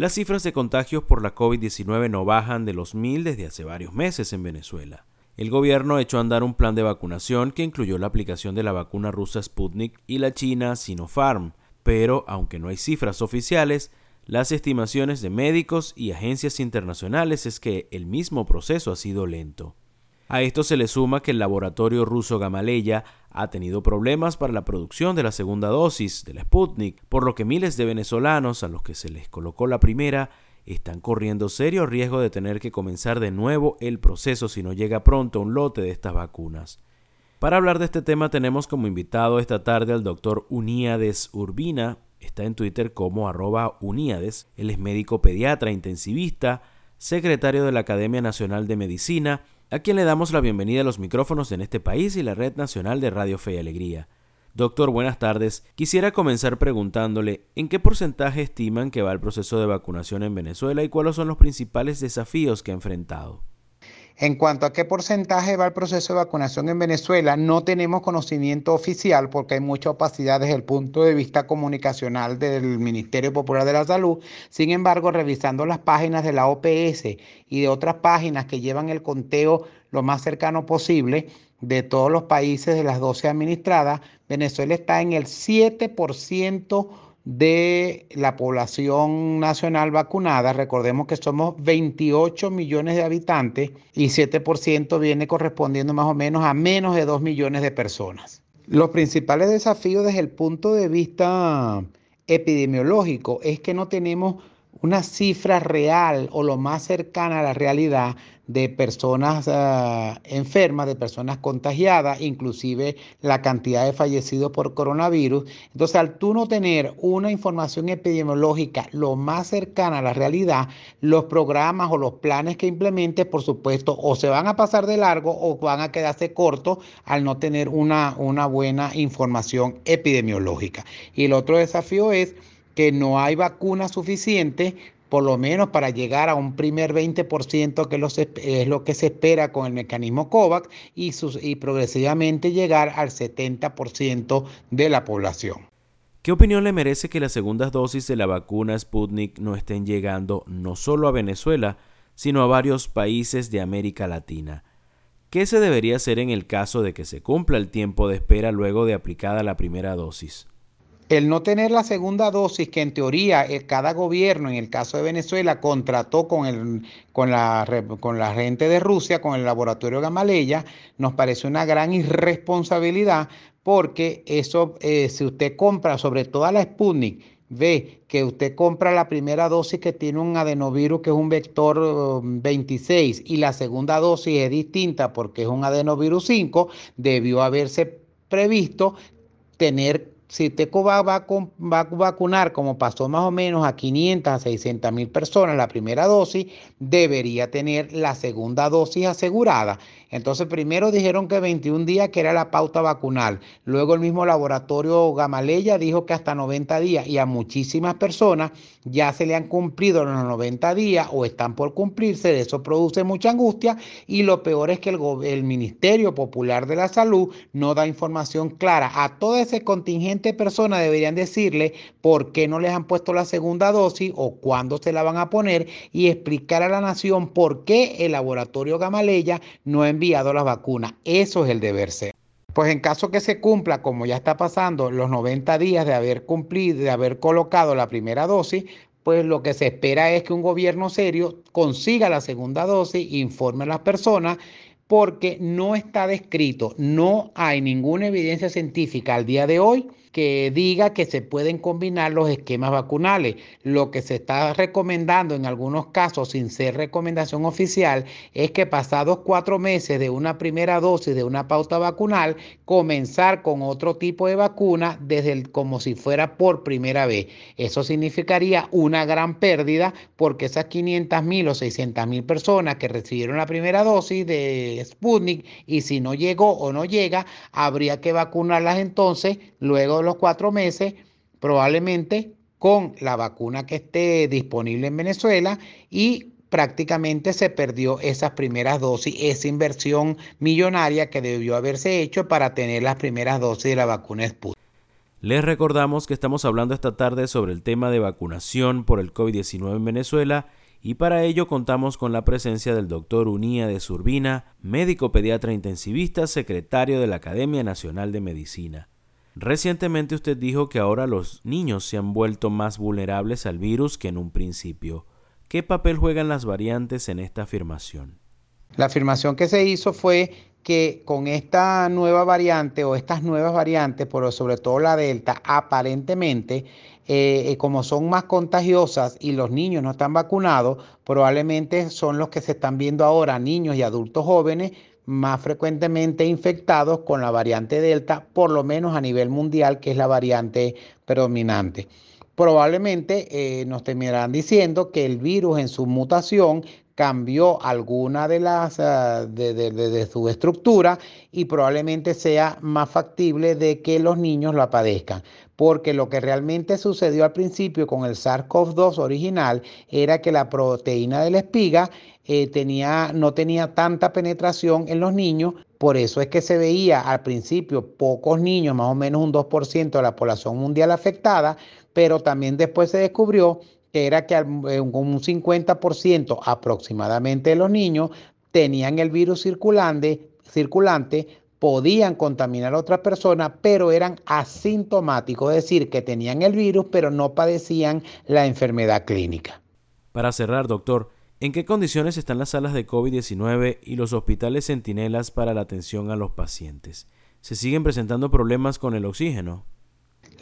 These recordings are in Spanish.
Las cifras de contagios por la COVID-19 no bajan de los mil desde hace varios meses en Venezuela. El gobierno echó a andar un plan de vacunación que incluyó la aplicación de la vacuna rusa Sputnik y la china Sinopharm, pero aunque no hay cifras oficiales, las estimaciones de médicos y agencias internacionales es que el mismo proceso ha sido lento. A esto se le suma que el laboratorio ruso Gamaleya ha tenido problemas para la producción de la segunda dosis de la Sputnik, por lo que miles de venezolanos a los que se les colocó la primera están corriendo serio riesgo de tener que comenzar de nuevo el proceso si no llega pronto un lote de estas vacunas. Para hablar de este tema tenemos como invitado esta tarde al doctor Uníades Urbina, está en Twitter como arroba Uníades, él es médico pediatra intensivista, secretario de la Academia Nacional de Medicina, a quien le damos la bienvenida a los micrófonos en este país y la Red Nacional de Radio Fe y Alegría. Doctor, buenas tardes. Quisiera comenzar preguntándole en qué porcentaje estiman que va el proceso de vacunación en Venezuela y cuáles son los principales desafíos que ha enfrentado. En cuanto a qué porcentaje va el proceso de vacunación en Venezuela, no tenemos conocimiento oficial porque hay mucha opacidad desde el punto de vista comunicacional del Ministerio Popular de la Salud. Sin embargo, revisando las páginas de la OPS y de otras páginas que llevan el conteo lo más cercano posible de todos los países de las 12 administradas, Venezuela está en el 7% de la población nacional vacunada. Recordemos que somos 28 millones de habitantes y 7% viene correspondiendo más o menos a menos de 2 millones de personas. Los principales desafíos desde el punto de vista epidemiológico es que no tenemos una cifra real o lo más cercana a la realidad de personas ah, enfermas, de personas contagiadas, inclusive la cantidad de fallecidos por coronavirus. Entonces, al tú no tener una información epidemiológica lo más cercana a la realidad, los programas o los planes que implementes, por supuesto, o se van a pasar de largo o van a quedarse cortos al no tener una, una buena información epidemiológica. Y el otro desafío es que no hay vacuna suficiente por lo menos para llegar a un primer 20% que es lo que se espera con el mecanismo COVAX y, y progresivamente llegar al 70% de la población. ¿Qué opinión le merece que las segundas dosis de la vacuna Sputnik no estén llegando no solo a Venezuela, sino a varios países de América Latina? ¿Qué se debería hacer en el caso de que se cumpla el tiempo de espera luego de aplicada la primera dosis? El no tener la segunda dosis que en teoría eh, cada gobierno, en el caso de Venezuela, contrató con, el, con, la, con la gente de Rusia, con el laboratorio Gamaleya, nos parece una gran irresponsabilidad porque eso, eh, si usted compra, sobre todo la Sputnik, ve que usted compra la primera dosis que tiene un adenovirus que es un vector 26 um, y la segunda dosis es distinta porque es un adenovirus 5, debió haberse previsto tener si usted va, a vacunar, como pasó más o menos a 500 a 600 mil personas la primera dosis, debería tener la segunda dosis asegurada. Entonces, primero dijeron que 21 días, que era la pauta vacunal. Luego el mismo laboratorio Gamaleya dijo que hasta 90 días y a muchísimas personas ya se le han cumplido los 90 días o están por cumplirse. Eso produce mucha angustia y lo peor es que el, el Ministerio Popular de la Salud no da información clara. A todo ese contingente personas deberían decirle por qué no les han puesto la segunda dosis o cuándo se la van a poner y explicar a la nación por qué el laboratorio Gamaleya no ha enviado las vacunas. Eso es el deber ser. Pues en caso que se cumpla, como ya está pasando, los 90 días de haber cumplido, de haber colocado la primera dosis, pues lo que se espera es que un gobierno serio consiga la segunda dosis, informe a las personas, porque no está descrito, no hay ninguna evidencia científica al día de hoy que diga que se pueden combinar los esquemas vacunales. Lo que se está recomendando en algunos casos, sin ser recomendación oficial, es que pasados cuatro meses de una primera dosis de una pauta vacunal, comenzar con otro tipo de vacuna desde el, como si fuera por primera vez. Eso significaría una gran pérdida porque esas 500 mil o 600 mil personas que recibieron la primera dosis de Sputnik y si no llegó o no llega, habría que vacunarlas entonces luego los cuatro meses, probablemente con la vacuna que esté disponible en Venezuela y prácticamente se perdió esas primeras dosis, esa inversión millonaria que debió haberse hecho para tener las primeras dosis de la vacuna Sputnik. Les recordamos que estamos hablando esta tarde sobre el tema de vacunación por el COVID-19 en Venezuela y para ello contamos con la presencia del doctor Unía de Surbina, médico pediatra intensivista, secretario de la Academia Nacional de Medicina. Recientemente usted dijo que ahora los niños se han vuelto más vulnerables al virus que en un principio. ¿Qué papel juegan las variantes en esta afirmación? La afirmación que se hizo fue que con esta nueva variante o estas nuevas variantes, pero sobre todo la Delta, aparentemente, eh, eh, como son más contagiosas y los niños no están vacunados, probablemente son los que se están viendo ahora, niños y adultos jóvenes, más frecuentemente infectados con la variante Delta, por lo menos a nivel mundial, que es la variante predominante probablemente eh, nos terminarán diciendo que el virus en su mutación cambió alguna de las ah, de, su estructura y probablemente sea más factible de que los niños lo padezcan. Porque lo que realmente sucedió al principio con el SARS-CoV-2 original era que la proteína de la espiga eh, tenía, no tenía tanta penetración en los niños, por eso es que se veía al principio pocos niños, más o menos un 2% de la población mundial afectada, pero también después se descubrió que era que un 50% aproximadamente de los niños tenían el virus circulante, circulante, podían contaminar a otras personas, pero eran asintomáticos, es decir, que tenían el virus, pero no padecían la enfermedad clínica. Para cerrar, doctor, ¿en qué condiciones están las salas de COVID-19 y los hospitales centinelas para la atención a los pacientes? ¿Se siguen presentando problemas con el oxígeno?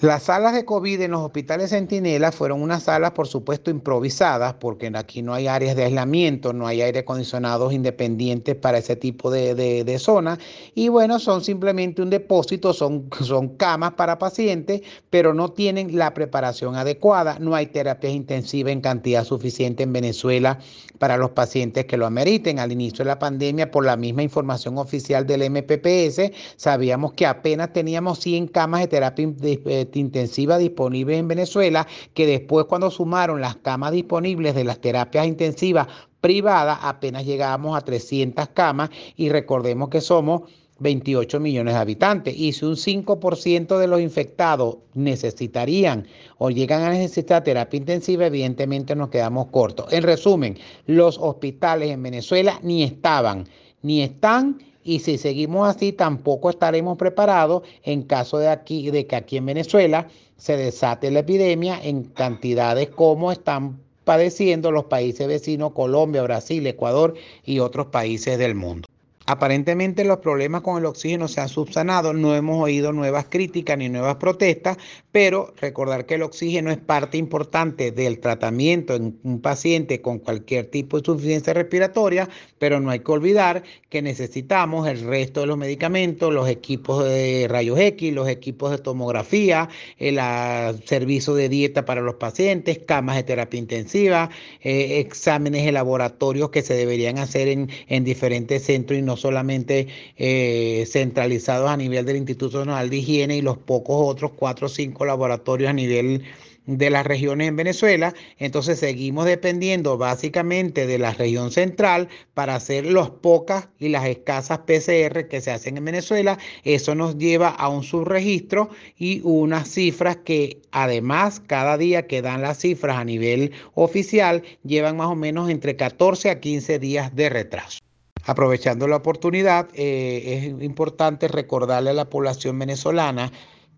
Las salas de COVID en los hospitales Centinela fueron unas salas, por supuesto, improvisadas, porque aquí no hay áreas de aislamiento, no hay aire acondicionados independientes para ese tipo de, de, zonas. Y bueno, son simplemente un depósito, son, son camas para pacientes, pero no tienen la preparación adecuada. No hay terapias intensivas en cantidad suficiente en Venezuela para los pacientes que lo ameriten. Al inicio de la pandemia, por la misma información oficial del MPPS, sabíamos que apenas teníamos 100 camas de terapia eh, intensiva disponibles en Venezuela, que después cuando sumaron las camas disponibles de las terapias intensivas privadas, apenas llegábamos a 300 camas y recordemos que somos 28 millones de habitantes. Y si un 5% de los infectados necesitarían o llegan a necesitar terapia intensiva, evidentemente nos quedamos cortos. En resumen, los hospitales en Venezuela ni estaban, ni están y si seguimos así tampoco estaremos preparados en caso de, aquí, de que aquí en Venezuela se desate la epidemia en cantidades como están padeciendo los países vecinos Colombia, Brasil, Ecuador y otros países del mundo. Aparentemente los problemas con el oxígeno se han subsanado, no hemos oído nuevas críticas ni nuevas protestas, pero recordar que el oxígeno es parte importante del tratamiento en un paciente con cualquier tipo de insuficiencia respiratoria, pero no hay que olvidar que necesitamos el resto de los medicamentos, los equipos de rayos X, los equipos de tomografía, el ah, servicio de dieta para los pacientes, camas de terapia intensiva, eh, exámenes de laboratorios que se deberían hacer en, en diferentes centros y no solamente eh, centralizados a nivel del Instituto Nacional de Higiene y los pocos otros cuatro o cinco laboratorios a nivel de las regiones en Venezuela, entonces seguimos dependiendo básicamente de la región central para hacer las pocas y las escasas PCR que se hacen en Venezuela. Eso nos lleva a un subregistro y unas cifras que además cada día que dan las cifras a nivel oficial llevan más o menos entre 14 a 15 días de retraso. Aprovechando la oportunidad, eh, es importante recordarle a la población venezolana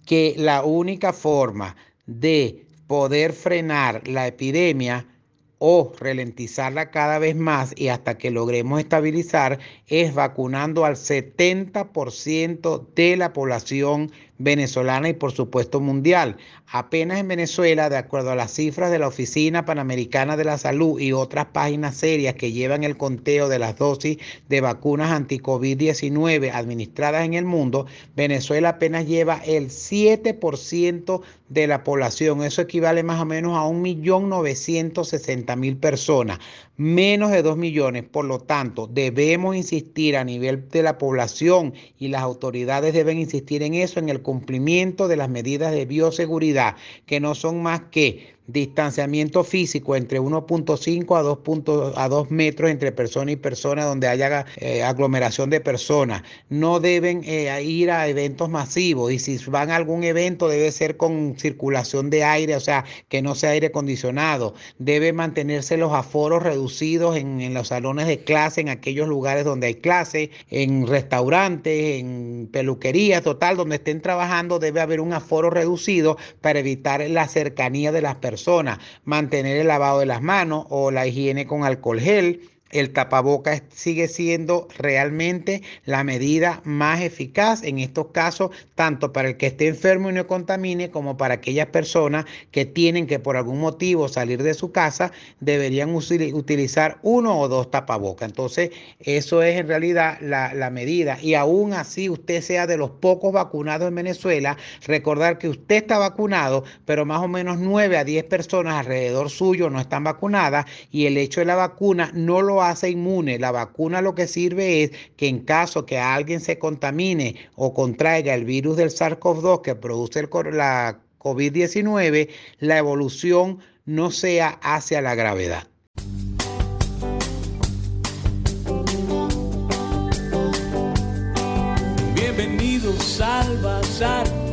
que la única forma de poder frenar la epidemia o ralentizarla cada vez más y hasta que logremos estabilizar es vacunando al 70% de la población venezolana y por supuesto mundial. Apenas en Venezuela, de acuerdo a las cifras de la Oficina Panamericana de la Salud y otras páginas serias que llevan el conteo de las dosis de vacunas anti-COVID-19 administradas en el mundo, Venezuela apenas lleva el 7% de la población. Eso equivale más o menos a 1.960.000 personas, menos de 2 millones. Por lo tanto, debemos insistir a nivel de la población y las autoridades deben insistir en eso, en el cumplimiento de las medidas de bioseguridad, que no son más que distanciamiento físico entre 1.5 a 2, a 2 metros entre persona y persona donde haya eh, aglomeración de personas. No deben eh, ir a eventos masivos y si van a algún evento debe ser con circulación de aire, o sea, que no sea aire acondicionado. Debe mantenerse los aforos reducidos en, en los salones de clase, en aquellos lugares donde hay clase, en restaurantes, en peluquerías, total, donde estén trabajando debe haber un aforo reducido para evitar la cercanía de las personas, mantener el lavado de las manos o la higiene con alcohol gel el tapaboca sigue siendo realmente la medida más eficaz en estos casos, tanto para el que esté enfermo y no contamine, como para aquellas personas que tienen que por algún motivo salir de su casa, deberían utilizar uno o dos tapabocas. Entonces, eso es en realidad la, la medida. Y aún así usted sea de los pocos vacunados en Venezuela, recordar que usted está vacunado, pero más o menos 9 a 10 personas alrededor suyo no están vacunadas y el hecho de la vacuna no hace inmune. La vacuna lo que sirve es que en caso que alguien se contamine o contraiga el virus del SARS-CoV-2 que produce el, la COVID-19, la evolución no sea hacia la gravedad. Bienvenidos al bazar